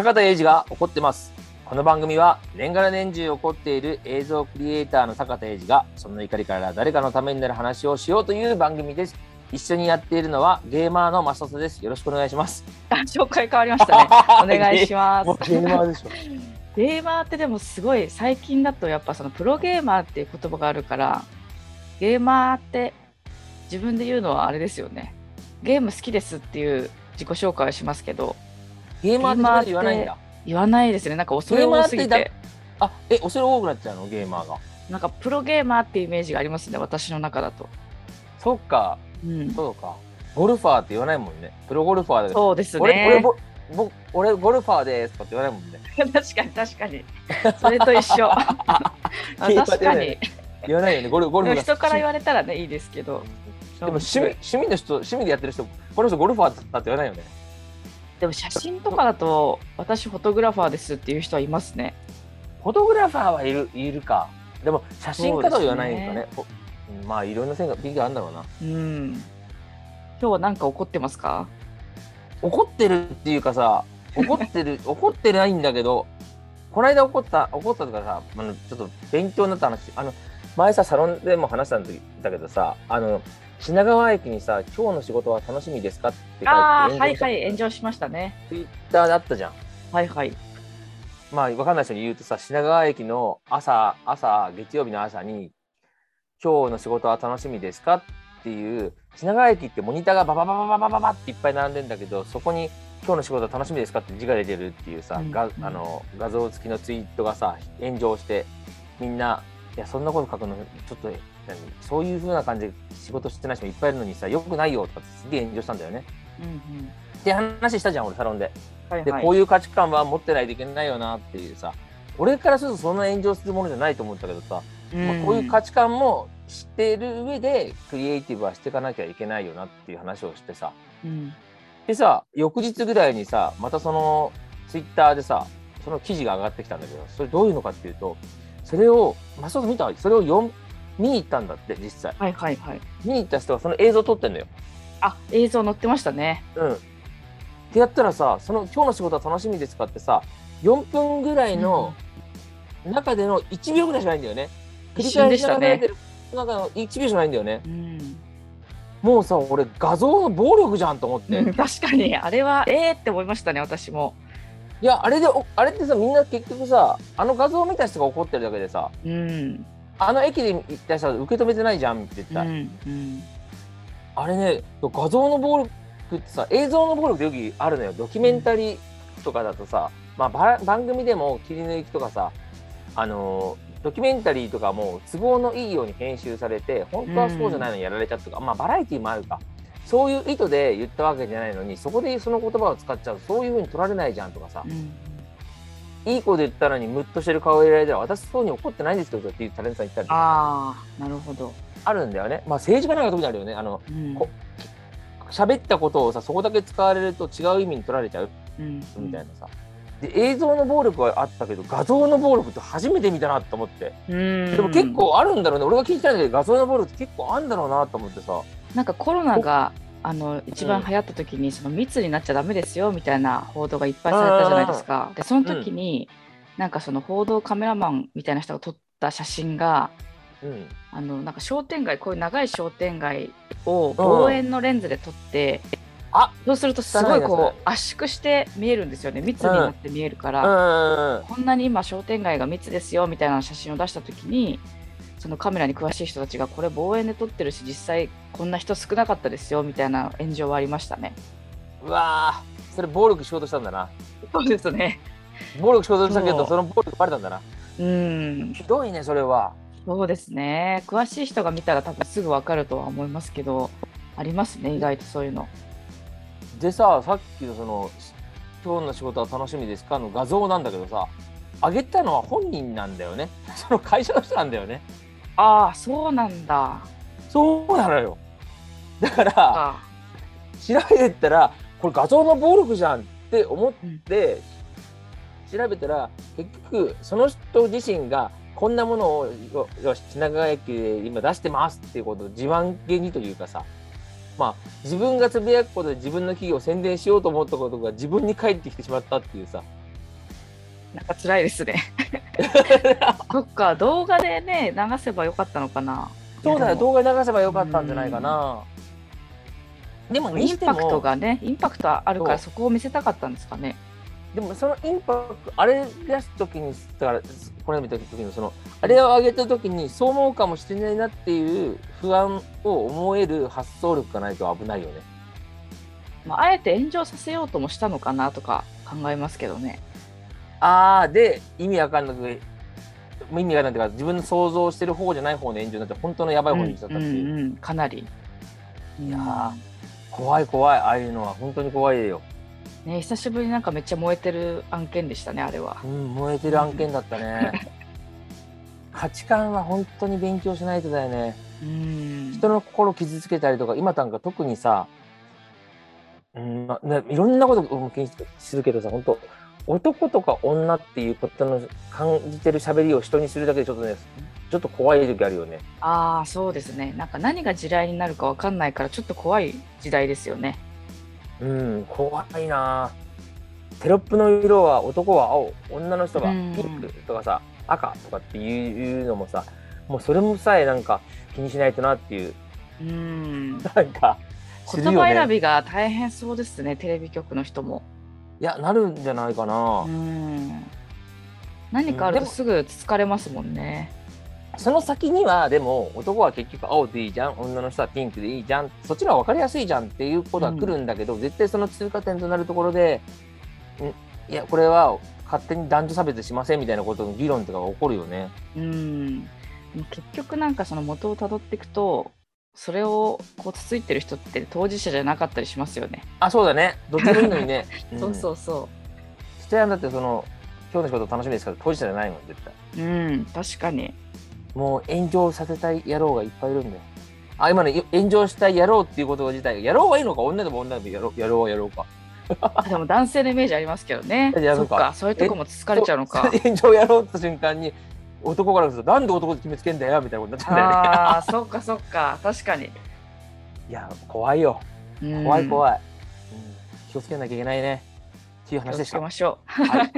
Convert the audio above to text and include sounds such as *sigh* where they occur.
坂田英二が怒ってます。この番組は年がら年中怒っている映像クリエイターの坂田英二がその怒りから誰かのためになる話をしようという番組です。一緒にやっているのはゲーマーのマサトです。よろしくお願いします。あ紹介変わりましたね。*laughs* お願いします。ゲーマーでしょ。*laughs* ゲーマーってでもすごい最近だとやっぱそのプロゲーマーっていう言葉があるからゲーマーって自分で言うのはあれですよね。ゲーム好きですっていう自己紹介をしますけどゲーマーって言わないんだ。言わないですね。なんか恐れ多すぎてて。あ、え、恐れ多くなっちゃうのゲーマーが。なんかプロゲーマーってイメージがありますね。私の中だと。そっか、うん。そうか。ゴルファーって言わないもんね。プロゴルファーだ。そうです俺、俺ね。ぼ、ぼ、俺ゴルファーですとかって言わないもんね。確かに確かに。それと一緒。*laughs* あ確かに。言わないよね。ゴルゴルフ人から言われたらねいいですけど。でも趣味趣味の人趣味でやってる人この人ゴルファーだって言わないよね。でも写真とかだと私フォトグラファーですっていう人はいますね。フォトグラファーはいるいるか。でも写真家とは言わないんだね。ほうんまあいろんな線が美があるんだろうな。うん。今日は何か怒ってますか？怒ってるっていうかさ怒ってる *laughs* 怒ってないんだけどこの間怒った怒ったとかさあのちょっと勉強になった話あの前さサロンでも話したんだけどさあの品川駅にさ「今日の仕事は楽しみですか?」って書いてああはいはい炎上しましたね。ツイッターであったじゃん。はいはい。まあ、わかんない人に言うとさ、品川駅の朝、朝、月曜日の朝に、今日の仕事は楽しみですかっていう、品川駅ってモニターがババババババババっていっぱい並んでんだけど、そこに今日の仕事は楽しみですかって字が出てるっていうさ、うんがあの画像付きのツイートがさ、炎上して、みんな、いや、そんなこと書くの、ちょっと、何？そういう風な感じで仕事してない人もいっぱいいるのにさ、よくないよとかってすげえ炎上したんだよね。うんうん。って話したじゃん、俺、サロンで。で、はいはい。こういう価値観は持ってないといけないよなっていうさ俺からするとそんな炎上するものじゃないと思ったけどさ、まあ、こういう価値観も知っている上でクリエイティブはしていかなきゃいけないよなっていう話をしてさうんでさ翌日ぐらいにさまたそのツイッターでさその記事が上がってきたんだけどそれどういうのかっていうとそれをマスオ見たそれを読見に行ったんだって実際はいはいはい。見に行った人がその映像撮ってんのよ。あ映像載ってましたね。うん。ってやったらさ、その今日の仕事は楽しみですかってさ、4分ぐらいの中での1秒ぐらいしかないんだよね。繰り一瞬返しでしたね流れてる中の1秒しかないんだよね。うん。もうさ、俺画像の暴力じゃんと思って。い確かにあれはえーって思いましたね私も。や、あれで、おあれってさ、みんな結局さ、あの画像を見た人が怒ってるだけでさ、うん。ああの駅で行った人は受け止めてないじゃんって言ったら、うんうん。あれね、画像の暴力ってさ、映像の暴力ってよくあるのよ。ドキュメンタリーとかだとさ、まあば番組でも切り抜きとかさ、あのードキュメンタリーとかも都合のいいように編集されて、本当はそうじゃないのにやられちゃったとか、まあバラエティーもあるか。そういう意図で言ったわけじゃないのに、そこでその言葉を使っちゃう、そういうふうに取られないじゃんとかさう、んいい子で言ったのにムッとしてる顔を入れられたら、私そうに怒ってないんですけどっていうタレントさん言ったりああなるほど。あるんだよね。まあ政治家なんか特にあるよね。あの、うんこ喋ったことをさ、そこだけ使われると違う意味に取られちゃううんみたいなさ。で、映像の暴力はあったけど、画像の暴力って初めて見たなと思って。うん。でも結構あるんだろうね。俺が聞いてたんだけど、画像の暴力って結構あるんだろうなと思ってさ。なんかコロナがあの一番流行った時にその密になっちゃダメですよみたいな報道がいっぱいされたじゃないですか。でその時に、なんかその報道カメラマンみたいな人が撮った写真がうん。あのなんか商店街こういう長い商店街を望遠のレンズで撮って、あ。そうするとすごいこう圧縮して見えるんですよね。密になって見えるかうら、ん。こんなに今商店街が密ですよみたいな写真を出した時にそのカメラに詳しい人たちがこれ望遠で撮ってるし実際こんな人少なかったですよみたいな炎上はありましたね。うわぁ、それ暴力しようとしたんだな。そうですね。暴力しようとしたけど、その暴力バレたんだな。うん、ひどいね、それは。そうですね。詳しい人が見たら多分すぐわかるとは思いますけど、ありますね、意外とそういうの。でさ、さっきのその、今日の仕事は楽しみですか？の画像なんだけどさ、上げたのは本人なんだよね。その会社の人なんだよね。ああ、そうなんだ。そうなのよ。だから、あ調べてったら、これ画像の暴力じゃんって思って、調べたら、結局、その人自身が、こんなものをよよし品川駅で今出してますっていうことを自慢げにというかさまあ自分がつぶやくことで自分の企業を宣伝しようと思ったことが自分に返ってきてしまったっていうさなんか辛いですね。*laughs* そっか、動画でね、流せばよかったのかな。そうだよ、動画流せばよかったんじゃないかな。でも、インパクトも、がね、インパクトあるからそそこを見せたかったんですかね。でもそのインパクト、あれ出すときに、だから、これ見たときの、その、あれを上げたときに、そう思うかもしれないなっていう不安を思える発想力がないと危ないよね。まあ、あえて炎上させようともしたのかなとか考えますけどね。あー、で、意味わかんなく、意味がないというか、自分の想像してる方じゃない方の炎上になって、本当のやばい方にしちゃったっていう。うんうんうんかなり。いやー怖い怖い、ああいうのは本当に怖いよ。ね、久しぶりになんかめっちゃ燃えてる案件でしたね、あれはう。ん、燃えてる案件だったね。*laughs* 価値観は本当に勉強しないとだよね。うん。人の心傷つけたりとか、今なんか特にさ、うんまね、いろんなことを気にするけどさ、本当男とか女っていうことの感じてる喋りを人にするだけでちょっとね、ちょっと怖い時あるよね。ああ、そうですね。なんか何が地雷になるかわかんないから、ちょっと怖い時代ですよね。うん、怖いなテロップの色は男は青、女の人がうんピンクとかさ、赤とかっていうのもさ、もうそれもさえなんか気にしないとなっていう、うん。なんか、す言。葉選びが大変そうですね、テレビ局の人も。いや、なるんじゃないかな。うん。何かあるとすぐつつかれますもんね。その先には、でも、男は結局青でいいじゃん、女の人はピンクでいいじゃん、そっちの方が分かりやすいじゃんっていうことは来るんだけど、絶対その通過点となるところで、ん？いや、これは勝手に男女差別しませんみたいなことの議論とかが起こるよね。うん。結局なんかその元をたどっていくと、それをこうつついてる人って当事者じゃなかったりしますよね。あ、そうだね。どっちでもいいのにね。*laughs* そうそうそ人やんだってその今日の仕事楽しみですから当事者じゃないもん絶対う。うん、確かに。もう炎上させたい野郎がいっぱいいるんだよあ今のい炎上したい野郎っていうこと自体野郎はいいのか女でも女でも野郎野郎は野郎かあ *laughs* でも男性のイメージありますけどね。やるかそっか、そういうとこもつつかれちゃうのか。*laughs* 炎上やろうって瞬間に男からするとなんで男で決めつけんだよみたいなことになっちゃうんだよね。ああ、そっかそっか、確かに。いや怖いよ。うん。怖い怖い、うん。気をつけなきゃいけないね。っていう話でした。気をつけましょう。はい